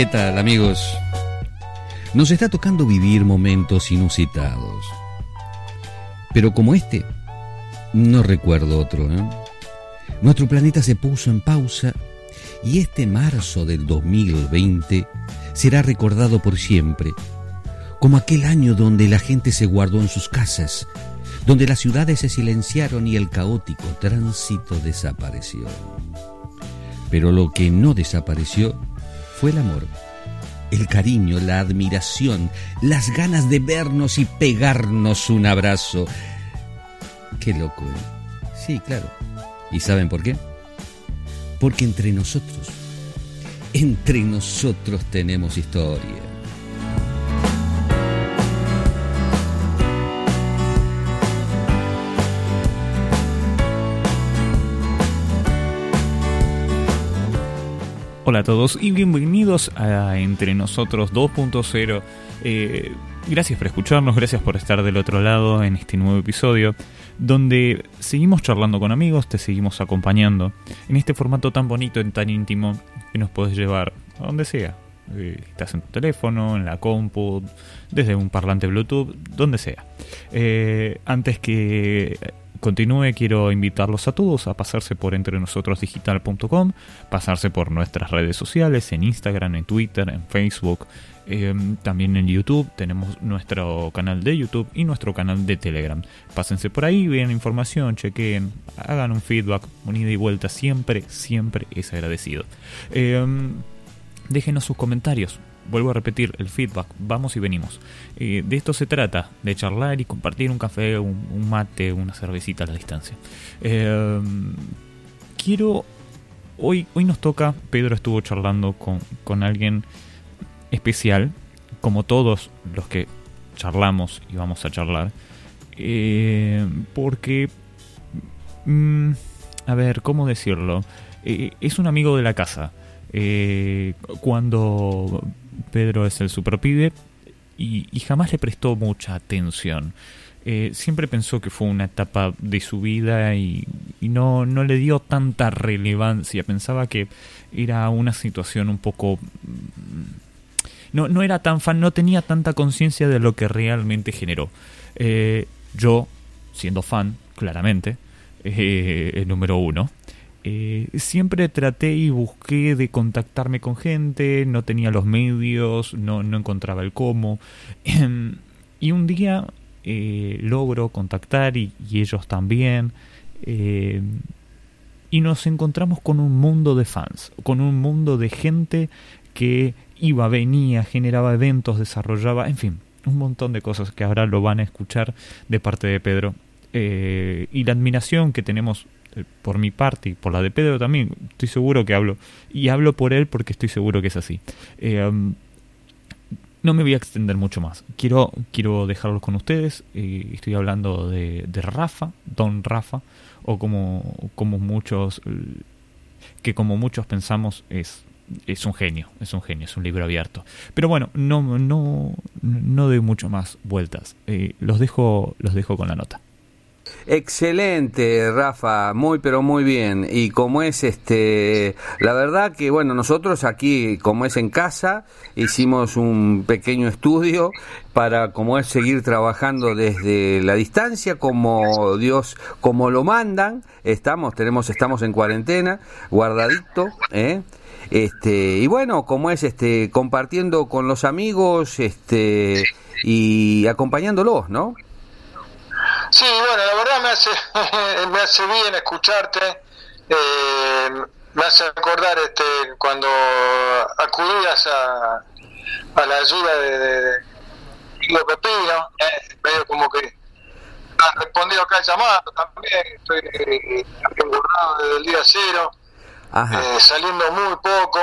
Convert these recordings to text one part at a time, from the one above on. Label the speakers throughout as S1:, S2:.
S1: ¿qué tal amigos? Nos está tocando vivir momentos inusitados. Pero como este, no recuerdo otro. ¿eh? Nuestro planeta se puso en pausa y este marzo del 2020 será recordado por siempre como aquel año donde la gente se guardó en sus casas, donde las ciudades se silenciaron y el caótico tránsito desapareció. Pero lo que no desapareció fue el amor, el cariño, la admiración, las ganas de vernos y pegarnos un abrazo. Qué loco, ¿eh? Sí, claro. ¿Y saben por qué? Porque entre nosotros, entre nosotros tenemos historia.
S2: Hola a todos y bienvenidos a Entre Nosotros 2.0. Eh, gracias por escucharnos, gracias por estar del otro lado en este nuevo episodio, donde seguimos charlando con amigos, te seguimos acompañando en este formato tan bonito y tan íntimo que nos puedes llevar a donde sea. Eh, estás en tu teléfono, en la compu, desde un parlante Bluetooth, donde sea. Eh, antes que continúe, quiero invitarlos a todos a pasarse por entrenosotros.digital.com, pasarse por nuestras redes sociales, en Instagram, en Twitter, en Facebook, em, también en YouTube. Tenemos nuestro canal de YouTube y nuestro canal de Telegram. Pásense por ahí, vean información, chequen, hagan un feedback, un ida y vuelta. Siempre, siempre es agradecido. Em, déjenos sus comentarios vuelvo a repetir, el feedback, vamos y venimos. Eh, de esto se trata, de charlar y compartir un café, un, mate, una cervecita a la distancia. Eh, quiero, hoy, hoy nos toca, Pedro estuvo charlando con, alguien especial, como todos los que charlamos y vamos a charlar, eh, porque, mm, a ver, ¿cómo decirlo? es un amigo de la casa. cuando Pedro es el superpibe y, y jamás le prestó mucha atención. Eh, siempre pensó que fue una etapa de su vida y, no, no, le dio tanta relevancia. Pensaba que era una situación un poco... Mm, no, no era tan fan, no tenía tanta conciencia de lo que realmente generó. Eh, yo, siendo fan, claramente, eh, el número uno, eh, siempre traté y busqué de contactarme con gente, no tenía los medios, no, no encontraba el cómo. y un día eh, logro contactar y, ellos también. Eh, y nos encontramos con un mundo de fans, con un mundo de gente que iba, venía, generaba eventos, desarrollaba, en fin, un montón de cosas que ahora lo van a escuchar de parte de Pedro. y la admiración que tenemos eh, por mi parte y por la de Pedro también, estoy seguro que hablo. Y hablo por él porque estoy seguro que es así. Eh, um, no me voy a extender mucho más. Quiero, quiero dejarlos con ustedes. Eh, estoy hablando de, Rafa, Don Rafa, o como, como muchos, que como muchos pensamos es, es un genio, es un genio, es un libro abierto. Pero bueno, no, no, no doy mucho más vueltas. los, dejo, los dejo con la nota.
S3: Excelente, Rafa, muy pero muy bien. Y como es este, la verdad que bueno, nosotros aquí, como es en casa, hicimos un pequeño estudio para como es seguir trabajando desde la distancia, como Dios, como lo mandan. Estamos, tenemos, estamos en cuarentena, guardadito, ¿eh? Este, y bueno, como es este, compartiendo con los amigos, este, y acompañándolos, ¿no?
S4: Sí, bueno, la verdad me hace, me hace bien escucharte. Eh, me hace acordar este cuando acudías a, a la ayuda de, de, de Pepino, eh, medio como que han respondido acá el llamado también, estoy eh, desde el día cero, eh, saliendo muy poco.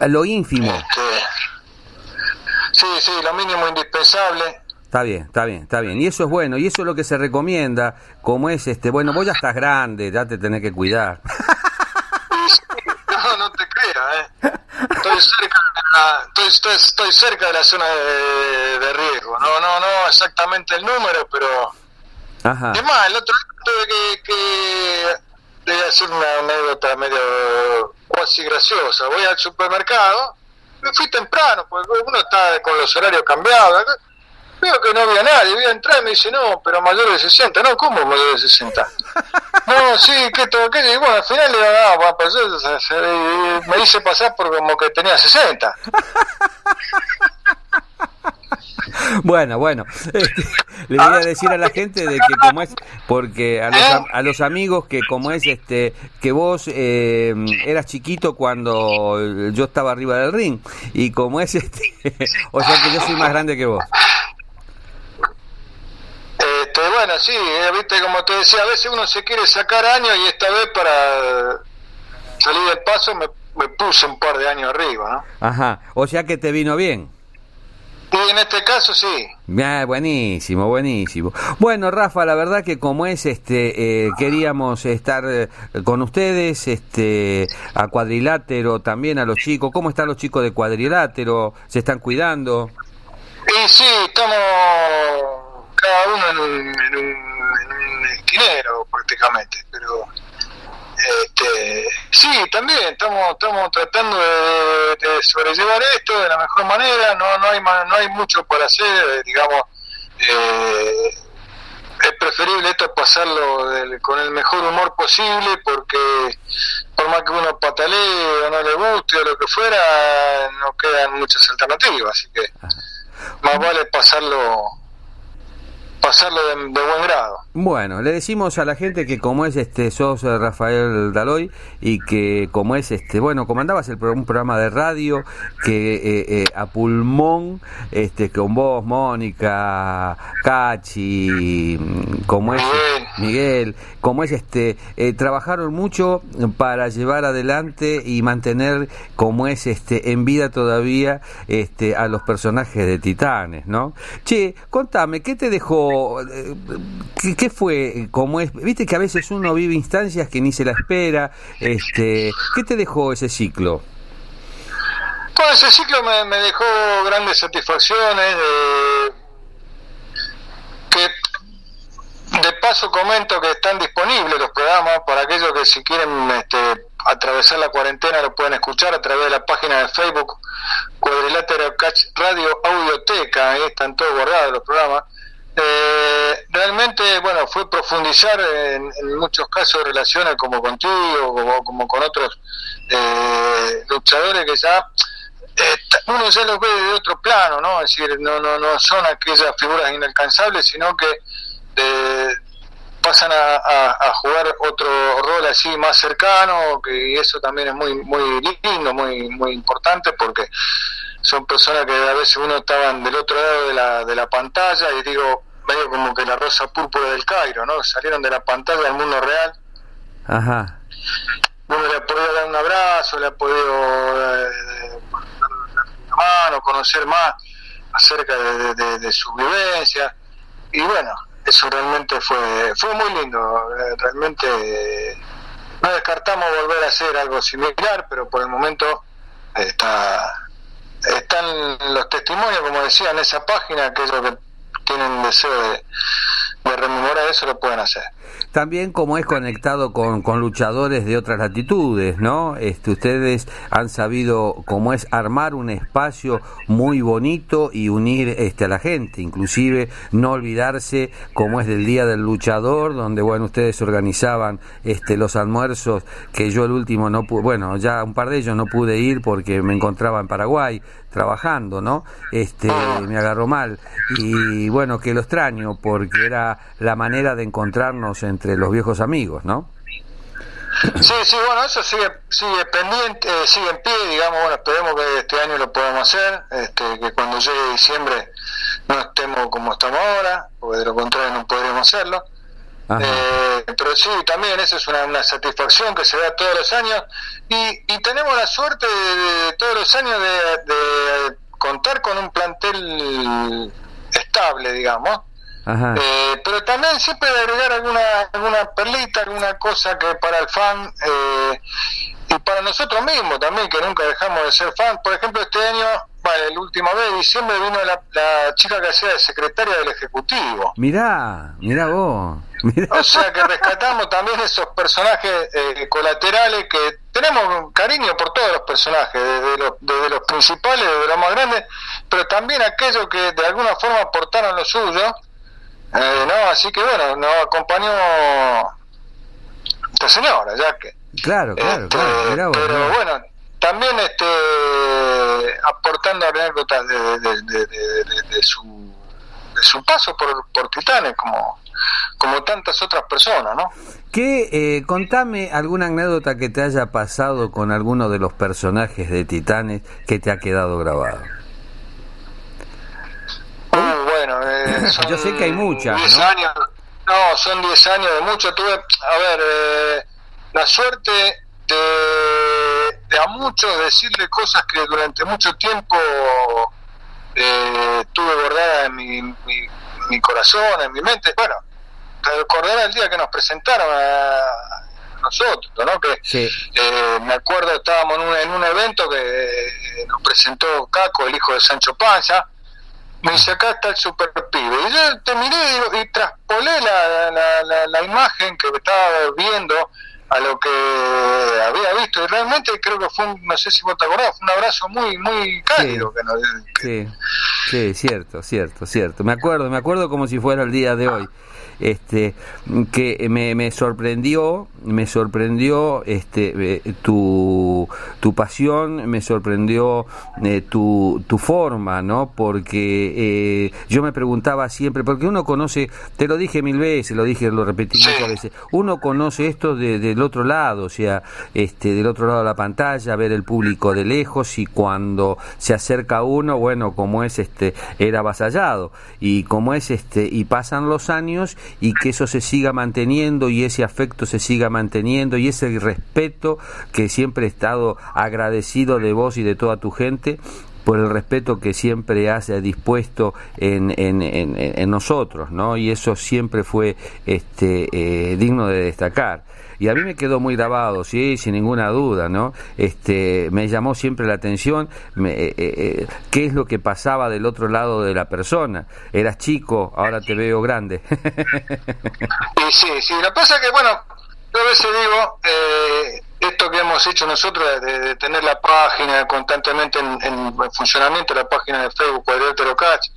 S3: Lo ínfimo.
S4: Este, sí, sí, lo mínimo indispensable.
S3: Está bien, está bien, está bien. Y eso es bueno, y eso es lo que se recomienda, como es este, bueno, vos ya estás grande, ya te tenés que cuidar.
S4: No, no te creas, ¿eh? Estoy cerca de la, estoy, estoy, cerca de la zona de, riesgo. No, no, no exactamente el número, pero... Ajá. Es más, el otro día tuve que, que... Voy a hacer una anécdota medio casi graciosa. Voy al supermercado me fui temprano, porque uno está con los horarios cambiados. Que no había nadie, voy a entrar y me dice, no, pero mayor de 60. No, ¿cómo mayor de 60? No, sí, que todo aquello. Y bueno, al final le digo, no, pues, me hice pasar por como que tenía 60.
S3: Bueno, bueno, este, le voy a decir a la gente de que como es, porque a los, a los amigos que como es, este, que vos eh, eras chiquito cuando yo estaba arriba del ring y como es, este, o sea que yo soy más grande que vos.
S4: Bueno, sí, eh, viste, como te decía, a veces uno se quiere sacar años y esta vez para salir del paso me, me puse un par de años arriba, ¿no?
S3: Ajá, o sea que te vino bien.
S4: Y en este caso sí.
S3: Ah, buenísimo, buenísimo. Bueno, Rafa, la verdad que como es, este, eh, queríamos estar eh, con ustedes, este, a cuadrilátero también a los chicos. ¿Cómo están los chicos de cuadrilátero? ¿Se están cuidando?
S4: Y sí, estamos cada uno en un, en un, en un esquinero prácticamente, pero este, sí, también estamos estamos tratando de, sobrellevar esto de la mejor manera. No no hay no hay mucho por hacer, eh, digamos. Eh, es preferible esto pasarlo con el mejor humor posible porque por más que uno patalee o no le guste o lo que fuera, no quedan muchas alternativas. Así que más vale pasarlo pasarlo de, buen grado.
S3: Bueno, le decimos a la gente que como es este sos eh, Rafael Daloy y que como es este bueno comandabas el un programa de radio que eh, eh, a pulmón este con vos Mónica Cachi como es Miguel como es este trabajaron mucho para llevar adelante y mantener como es este en vida todavía este a los personajes de Titanes, ¿no? Che, contame qué te dejó ¿qué, ¿qué, fue? como es? Viste que a veces uno vive instancias que ni se la espera. Este, ¿Qué te dejó ese ciclo?
S4: Pues ese ciclo me, dejó grandes satisfacciones. que de paso comento que están disponibles los programas para aquellos que si quieren este, atravesar la cuarentena lo pueden escuchar a través de la página de Facebook Cuadrilátero Catch Radio Audioteca, ahí están todos guardados los programas. Eh, realmente, bueno, fue profundizar en, muchos casos relaciones como contigo, como, como con otros eh, luchadores que ya uno ya los ve de otro plano, ¿no? Es decir, no, no, no son aquellas figuras inalcanzables, sino que eh, pasan a, jugar otro rol así más cercano, que eso también es muy, muy lindo, muy, muy importante, porque son personas que a veces uno estaban del otro lado de la, de la pantalla y digo, medio como que la rosa púrpura del Cairo, ¿no? Salieron de la pantalla al mundo real.
S3: Ajá.
S4: Uno le ha podido dar un abrazo, le ha podido eh, dar mano, conocer más acerca de, su vivencia. Y bueno, eso realmente fue, fue muy lindo. Eh, realmente no descartamos volver a hacer algo similar, pero por el momento está están los testimonios, como decía, en esa página, que es lo que tienen deseo de, de rememorar eso, lo pueden hacer.
S3: También como es conectado con, con, luchadores de otras latitudes, ¿no? Este, ustedes han sabido cómo es armar un espacio muy bonito y unir este, a la gente, inclusive no olvidarse cómo es del Día del Luchador, donde bueno, ustedes organizaban este, los almuerzos, que yo el último no pude, bueno, ya un par de ellos no pude ir porque me encontraba en Paraguay trabajando, ¿no? Este, me agarró mal y bueno, que lo extraño porque era la manera de encontrarnos entre los viejos amigos, ¿no?
S4: Sí, sí, bueno, eso sigue, sigue pendiente, eh, sigue en pie, digamos, bueno, esperemos que este año lo podamos hacer, este, que cuando llegue diciembre no estemos como estamos ahora, porque de lo contrario no podríamos hacerlo. Eh, pero sí, también esa es una, satisfacción que se da todos los años y, y tenemos la suerte de, todos los años de, de contar con un plantel estable, digamos, eh, pero también siempre de agregar alguna, alguna perlita, alguna cosa que para el fan eh, y para nosotros mismos también, que nunca dejamos de ser fan. Por ejemplo, este año, vale, el último vez, diciembre, vino la, la chica que hacía de secretaria del Ejecutivo.
S3: Mirá, mirá vos.
S4: O sea que rescatamos también esos personajes eh, colaterales que tenemos cariño por todos los personajes, desde los, desde los principales, desde los más grandes, pero también aquellos que de alguna forma aportaron lo suyo, eh, ¿no? Así que bueno, nos acompañó esta señora, ya que...
S3: Claro, claro,
S4: Este,
S3: claro.
S4: pero bueno, también este aportando anécdotas de, de, de, su, de su paso por, por Titanes, como, como tantas otras personas, ¿no?
S3: ¿Qué, eh, contame alguna anécdota que te haya pasado con alguno de los personajes de Titanes que te ha quedado grabado.
S4: Muy bueno, eh, son
S3: Yo sé que hay muchas,
S4: 10
S3: ¿no?
S4: años, no, son 10 años de mucho. Tuve, a ver, eh, la suerte de, de a muchos decirle cosas que durante mucho tiempo eh, tuve guardada en mi, mi, mi corazón, en mi mente. Bueno, recordar el día que nos presentaron a nosotros, ¿no? Que
S3: Sí.
S4: eh, me acuerdo, estábamos en un, en un evento que eh, nos presentó Caco, el hijo de Sancho Panza. Me dice, acá está el super pibe. Y yo te miré y, y traspolé la, la, la, la imagen que estaba viendo a lo que había visto. Y realmente creo que fue, un, no sé si vos te acordás, fue un abrazo muy muy cálido. Que nos, que-
S3: Sí, sí, cierto, cierto, cierto. Me acuerdo, me acuerdo como si fuera el día de hoy. Este, que me, me sorprendió, me sorprendió este, eh, tu, tu pasión, me sorprendió eh, tu, tu forma, ¿no? Porque eh, yo me preguntaba siempre, porque uno conoce, te lo dije mil veces, lo dije, lo repetí
S4: Sí.
S3: muchas veces, uno conoce esto de- del otro lado, o sea, este, del otro lado de la pantalla, ver el público de lejos y cuando se acerca uno, bueno, como es este, era avasallado y como es este, y pasan los años y que eso se siga manteniendo y ese afecto se siga manteniendo y ese respeto que siempre he estado agradecido de vos y de toda tu gente por el respeto que siempre has dispuesto en, en, en, en nosotros, ¿no? Y eso siempre fue este, eh, digno de destacar. Y a mí me quedó muy grabado, sí, sin ninguna duda, ¿no? Este, me llamó siempre la atención me, eh, eh, qué es lo que pasaba del otro lado de la persona. Eras chico, ahora te veo grande.
S4: Sí, sí, lo que pasa es que, bueno, a veces digo, eh, esto que hemos hecho nosotros de, tener la página constantemente en, en funcionamiento, la página de Facebook Cuadrilátero Catch,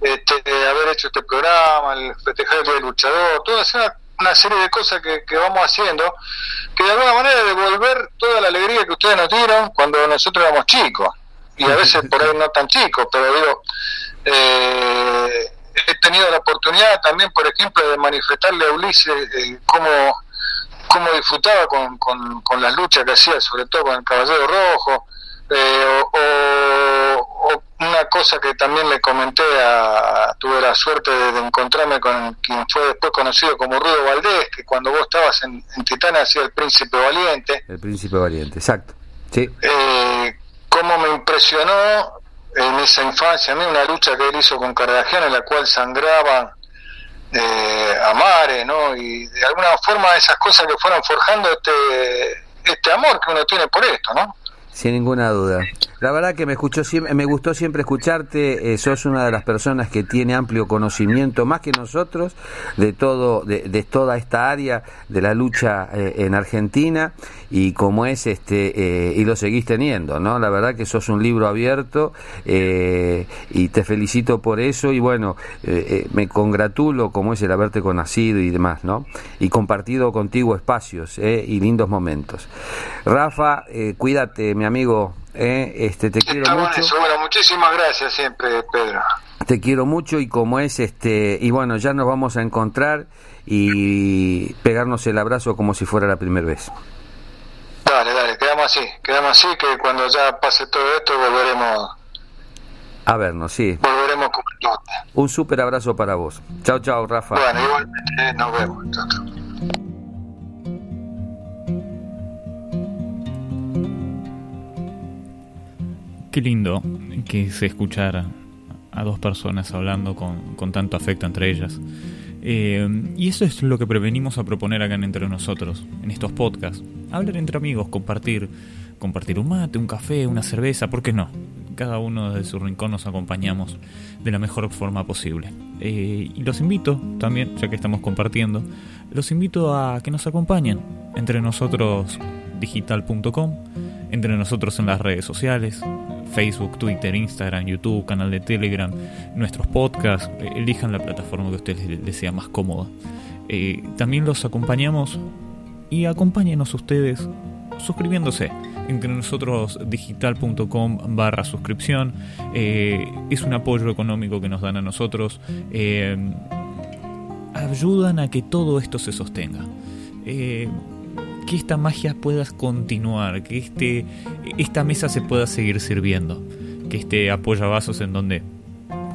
S4: este, haber hecho este programa, el festejar el Luchador, toda esa una serie de cosas que, que vamos haciendo, que de alguna manera devolver toda la alegría que ustedes nos dieron cuando nosotros éramos chicos, y a veces por ahí no tan chicos, pero digo, eh, he tenido la oportunidad también, por ejemplo, de manifestarle a Ulises eh, cómo, cómo disfrutaba con, con, con las luchas que hacía, sobre todo con el Caballero Rojo, eh, o, o una cosa que también le comenté a, tuve la suerte de, de encontrarme con quien fue después conocido como Rudo Valdés, que cuando vos estabas en, en hacía el Príncipe Valiente,
S3: el príncipe valiente, exacto. Sí.
S4: eh, cómo me impresionó en esa infancia a mí una lucha que él hizo con Cartagena en la cual sangraban eh, a mares, ¿no? Y de alguna forma esas cosas que fueron forjando este, este amor que uno tiene por esto, ¿no?
S3: Sin ninguna duda. La verdad que me escuchó me gustó siempre escucharte. eh, sos una de las personas que tiene amplio conocimiento, más que nosotros, de todo, de, de toda esta área de la lucha eh, en Argentina y como es este eh, y lo seguís teniendo, ¿no? La verdad que sos un libro abierto y te felicito por eso y bueno me congratulo como es el haberte conocido y demás, ¿no? Y compartido contigo espacios y lindos momentos. Rafa, cuídate, mi amigo. Eh, este te quiero
S4: Está
S3: mucho.
S4: eso. Bueno, muchísimas gracias siempre, Pedro.
S3: Te quiero mucho y como es este y bueno, ya nos vamos a encontrar y pegarnos el abrazo como si fuera la primera vez.
S4: Dale, dale, quedamos así, quedamos así, que cuando ya pase todo esto volveremos,
S3: A vernos, sí.
S4: volveremos con.
S3: Un súper abrazo para vos. Chao, chao, Rafa.
S4: Bueno, igualmente, nos vemos.
S2: Qué lindo que es escuchar a dos personas hablando con, con tanto afecto entre ellas. Eh, y eso es lo que prevenimos a proponer acá en entre nosotros, en estos podcasts. Hablar entre amigos, compartir, compartir un mate, un café, una cerveza, ¿por qué no? Cada uno desde su rincón nos acompañamos de la mejor forma posible. Eh, y los invito también, ya que estamos compartiendo, los invito a que nos acompañen entre nosotros digital.com entre nosotros en las redes sociales, Facebook, Twitter, Instagram, YouTube, canal de Telegram, nuestros podcasts, elijan la plataforma que a ustedes les sea más cómoda. Eh, también los acompañamos y acompáñenos ustedes suscribiéndose entre nosotros digital.com barra suscripción eh, es un apoyo económico que nos dan a nosotros eh, ayudan a que todo esto se sostenga que esta magia pueda continuar que este, esta mesa se pueda seguir sirviendo que este apoyavasos en donde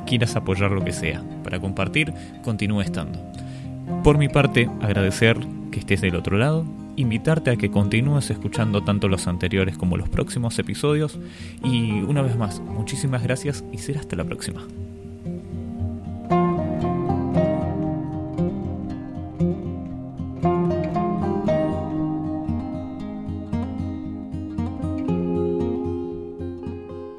S2: quieras apoyar lo que sea para compartir continúe estando por mi parte, agradecer que estés del otro lado, invitarte a que continúes escuchando tanto los anteriores como los próximos episodios y una vez más, muchísimas gracias y será hasta la próxima.